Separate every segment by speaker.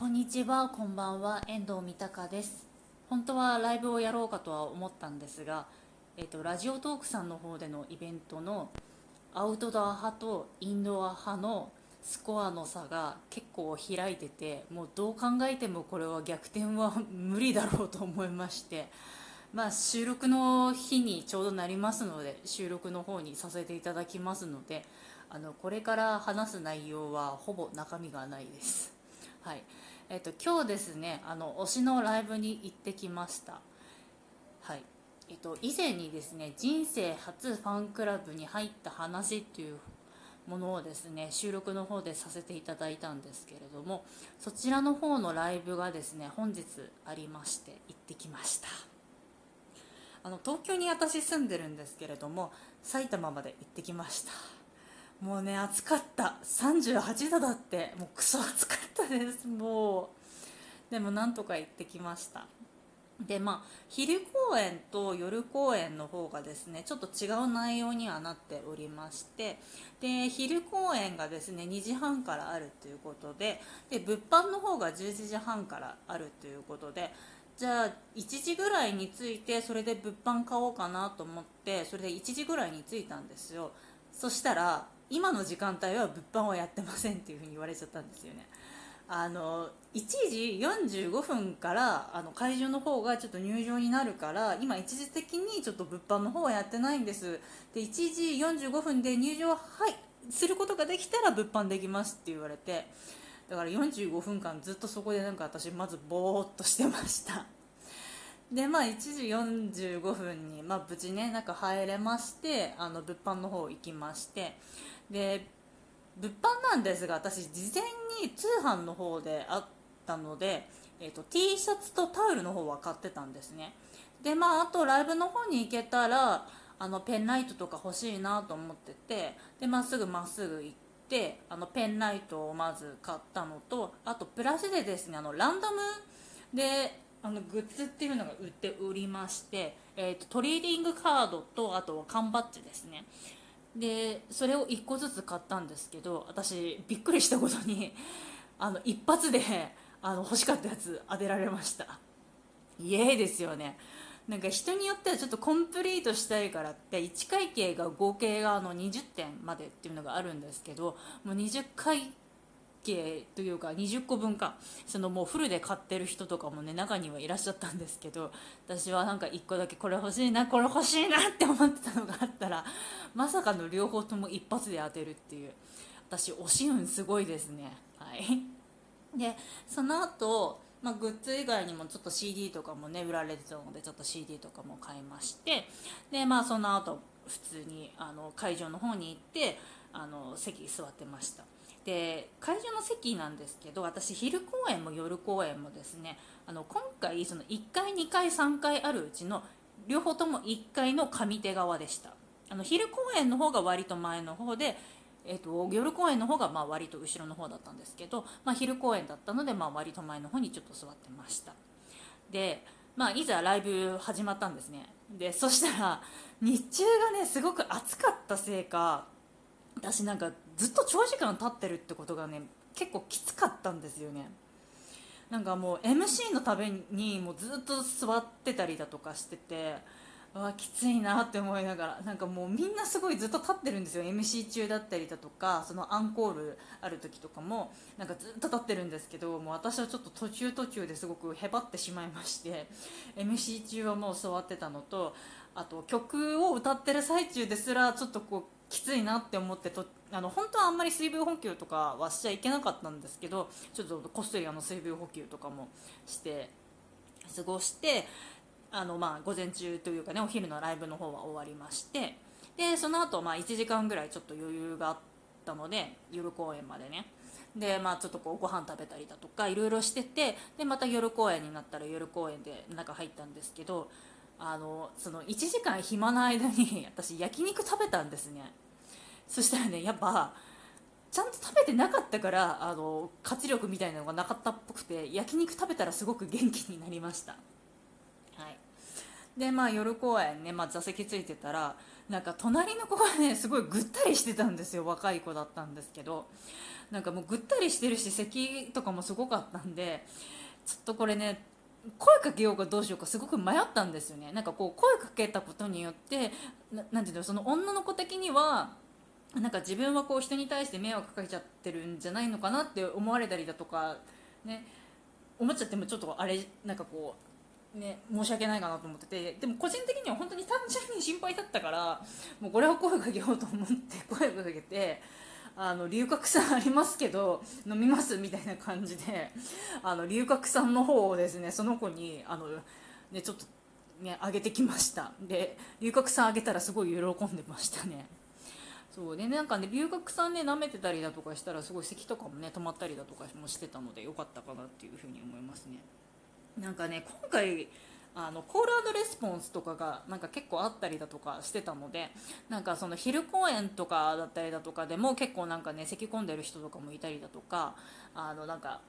Speaker 1: こんにちは、こんばんは、遠藤三鷹です。本当はライブをやろうかとは思ったんですが、えっとラジオトークさんの方でのイベントのアウトドア派とインドア派のスコアの差が結構開いてて、もうどう考えてもこれは逆転は無理だろうと思いまして、まあ収録の日にちょうどなりますので、収録の方にさせていただきますので、あのこれから話す内容はほぼ中身がないです。はい、えっと今日ですね、あの推しのライブに行ってきました。はい、えっと以前にですね、人生初ファンクラブに入った話っていうものをですね、収録の方でさせていただいたんですけれども、そちらの方のライブがですね、本日ありまして行ってきました。あの東京に私住んでるんですけれども、埼玉まで行ってきました。もうね暑かった。38度だって。もうクソ暑かったです。もう。でもなんとか行ってきました。でまあ昼公演と夜公演の方がですねちょっと違う内容にはなっておりまして。で昼公演がですね2時半からあるということで。で物販の方が11時半からあるということで。じゃあ1時ぐらいに着いてそれで物販買おうかなと思ってそれで1時ぐらいに着いたんですよ。そしたら今の時間帯は物販はやってませんっていうふうに言われちゃったんですよね。あの1時45分からあの会場の方がちょっと入場になるから今一時的にちょっと物販の方はやってないんです。で1時45分で入場はいすることができたら物販できますって言われて。だから45分間ずっとそこでなんか私まずぼーっとしてました。でまあ1時45分に、まあ、無事ね中入れましてあの物販の方行きまして。で物販なんですが私事前に通販の方であったので、えーと、T シャツとタオルの方は買ってたんですね。でまああとライブの方に行けたらあのペンライトとか欲しいなと思っててでまっすぐまっすぐ行ってあのペンライトをまず買ったのとあとプラスでですねあのランダムであのグッズっていうのが売っておりまして、えーと、トレーディングカードとあとは缶バッジですね。でそれを1個ずつ買ったんですけど私びっくりしたことに あの一発であの欲しかったやつ当てられました。イエーイですよね。なんか人によってはちょっとコンプリートしたいからって1会計が合計があの20点までっていうのがあるんですけどもう20会計というか20個分か。そのもうフルで買ってる人とかもね中にはいらっしゃったんですけど私はなんか1個だけこれ欲しいなこれ欲しいなって思ってたのがあったらまさかの両方とも一発で当てるっていう。私推し運すごいですね。はい。でその後まあ、グッズ以外にもちょっと CD とかもね売られてたのでちょっと CD とかも買いましてでまあその後普通にあの会場の方に行ってあの席座ってました。で会場の席なんですけど私昼公演も夜公演もですねあの今回その1階2階3階あるうちの両方とも1階の上手側でした。あの昼公演の方が割と前の方でえーと、と夜公演の方がまあ割と後ろの方だったんですけど、まあ、昼公演だったのでまあ割と前の方にちょっと座ってました。で、まあ、いざライブ始まったんですね。でそしたら日中がねすごく暑かったせいか私なんかずっと長時間立ってるってことがね結構きつかったんですよね。なんかもう MC のためにもうずっと座ってたりだとかしててわきついなって思いながらなんかもうみんなすごいずっと立ってるんですよ。MC 中だったりだとかそのアンコールある時とかもなんかずっと立ってるんですけどもう私はちょっと途中途中ですごくへばってしまいまして MC 中はもう座ってたのとあと曲を歌ってる最中ですらちょっとこうきついなって思ってとあの本当はあんまり水分補給とかはしちゃいけなかったんですけどちょっとこっそりあの水分補給とかもして過ごしてあのまあ午前中というかねお昼のライブの方は終わりましてでその後まあ1時間ぐらいちょっと余裕があったので夜公演までね。でまあちょっとこうご飯食べたりだとかいろいろしててでまた夜公演になったら夜公演で中入ったんですけどあのその1時間暇な間に 私焼肉食べたんですね。そしたらねやっぱちゃんと食べてなかったからあの活力みたいなのがなかったっぽくて焼肉食べたらすごく元気になりました。でまあ夜公演ね、まあ、座席ついてたらなんか隣の子がねすごいぐったりしてたんですよ。若い子だったんですけど。なんかもうぐったりしてるし咳とかもすごかったんでちょっとこれね声かけようかどうしようかすごく迷ったんですよね。なんかこう声かけたことによってななんていうのその女の子的にはなんか自分はこう人に対して迷惑かけちゃってるんじゃないのかなって思われたりだとかね思っちゃってもちょっとあれなんかこうね申し訳ないかなと思っててでも個人的には本当に単純に心配だったからもうこれは声かけようと思って声をかけてあの龍角散ありますけど飲みますみたいな感じであの龍角散の方をですねその子にあの、ね、ちょっと、ね、あげてきました。で龍角散あげたらすごい喜んでましたね。そうでなんかね龍角散ね舐めてたりだとかしたらすごい咳とかもね止まったりだとかもしてたので良かったかなっていうふうに思いますね。なんかね今回あのコールレスポンスとかがなんか結構あったりだとかしてたのでなんかその昼公演とかだったりだとかでも結構なんかね咳き込んでる人とかもいたりだとかあのなんか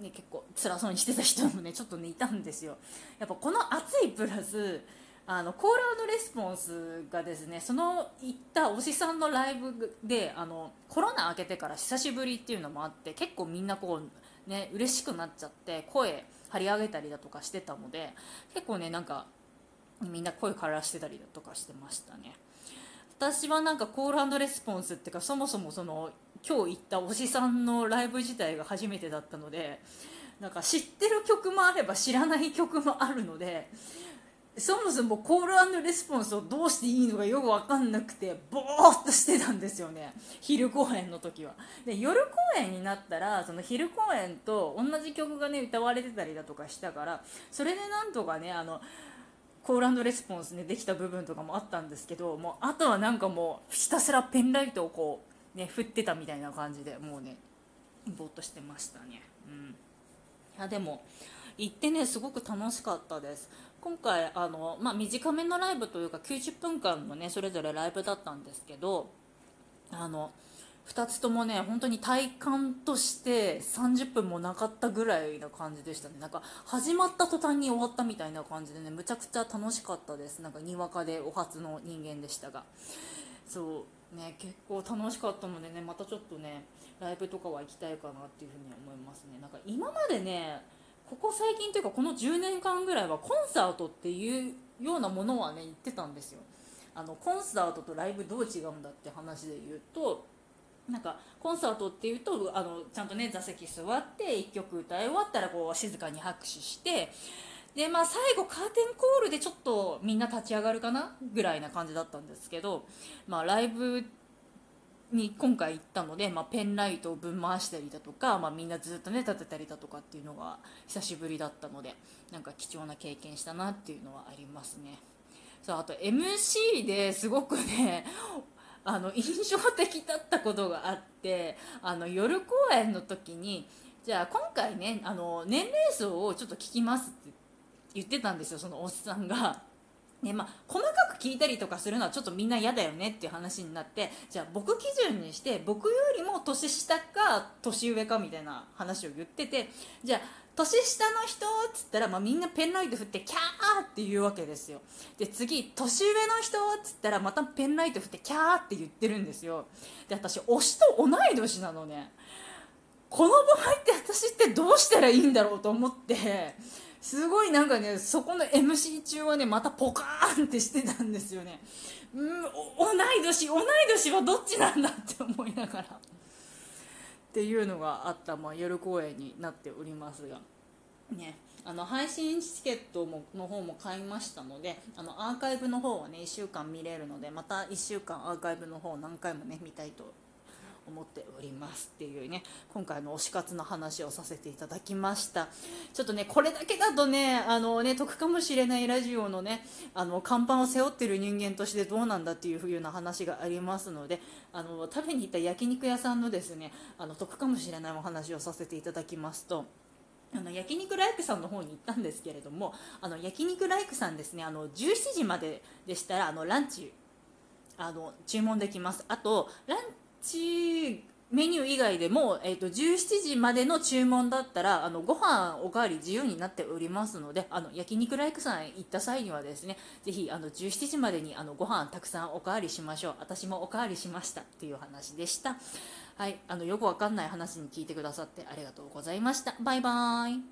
Speaker 1: ね、結構辛そうにしてた人もねちょっとねいたんですよ。やっぱこの暑いプラスあのコールレスポンスがですねその行った推しさんのライブであのコロナ明けてから久しぶりっていうのもあって結構みんなこうね嬉しくなっちゃって声張り上げたりだとかしてたので結構ねなんかみんな声からしてたりだとかしてましたね。私はなんかコールレスポンスっていうかそもそもその今日行ったおじさんのライブ自体が初めてだったのでなんか知ってる曲もあれば知らない曲もあるのでそもそもコールレスポンスをどうしていいのかよく分かんなくてボーっとしてたんですよね。昼公演の時は。で夜公演になったらその昼公演と同じ曲がね歌われてたりだとかしたからそれでなんとかねあのコールレスポンスねできた部分とかもあったんですけどもうあとはなんかもうひたすらペンライトをこうね振ってたみたいな感じでもうねぼーっとしてましたね。うん。いやでも行ってねすごく楽しかったです。今回あの、まあ、短めのライブというか90分間のねそれぞれライブだったんですけどあの2つともね本当に体感として30分もなかったぐらいな感じでしたね。なんか始まった途端に終わったみたいな感じでねむちゃくちゃ楽しかったです。なんかにわかでお初の人間でしたが。そうね結構楽しかったのでねまたちょっとねライブとかは行きたいかなっていうふに思いますね。なんか今までねここ最近というかこの10年間ぐらいはコンサートっていうようなものはね言ってたんですよ。あのコンサートとライブどう違うんだって話で言うとなんかコンサートっていうとあのちゃんとね座席座って1曲歌い終わったらこう静かに拍手してでまあ最後カーテンコールでちょっとみんな立ち上がるかなぐらいな感じだったんですけど、まあ、ライブに今回行ったので、まあ、ペンライトをぶん回したりだとか、まあ、みんなずっとね立てたりだとかっていうのが久しぶりだったのでなんか貴重な経験したなっていうのはありますねそうあと MC ですごくね あの印象的だったことがあってあの夜公演の時にじゃあ今回ねあの年齢層をちょっと聞きますって言ってたんですよそのおっさんが。ねまあ、細かく聞いたりとかするのはちょっとみんな嫌だよねっていう話になってじゃあ僕基準にして僕よりも年下か年上かみたいな話を言っててじゃあ年下の人っつったら、まあ、みんなペンライト振ってキャーって言うわけですよ。で次年上の人っつったらまたペンライト振ってキャーって言ってるんですよ。で私推しと同い年なのね。この場合って私ってどうしたらいいんだろうと思ってすごいなんかねそこの MC 中はねまたポカーンってしてたんですよね。うん同い年同い年はどっちなんだって思いながら。っていうのがあった、まあ、夜公演になっておりますが。ねあの配信チケットもの方も買いましたのであのアーカイブの方はね1週間見れるのでまた1週間アーカイブの方何回もね見たいと思っておりますっていうね今回の推し活の話をさせていただきました。ちょっとねこれだけだとねあのね得かもしれないラジオのねあの看板を背負ってる人間としてどうなんだっていう風な話がありますのであの食べに行った焼肉屋さんのですねあの得かもしれないお話をさせていただきますと。あの焼肉ライクさんの方に行ったんですけれどもあの焼肉ライクさんですねあの17時まででしたらあのランチあの注文できます。あとランチメニュー以外でも、えーと、17時までの注文だったらあのご飯おかわり自由になっておりますのであの焼肉ライクさん行った際にはですねぜひあの17時までにあのご飯たくさんおかわりしましょう私もおかわりしましたっていう話でしたはい、あのよくわかんない話に聞いてくださってありがとうございました。バイバーイ。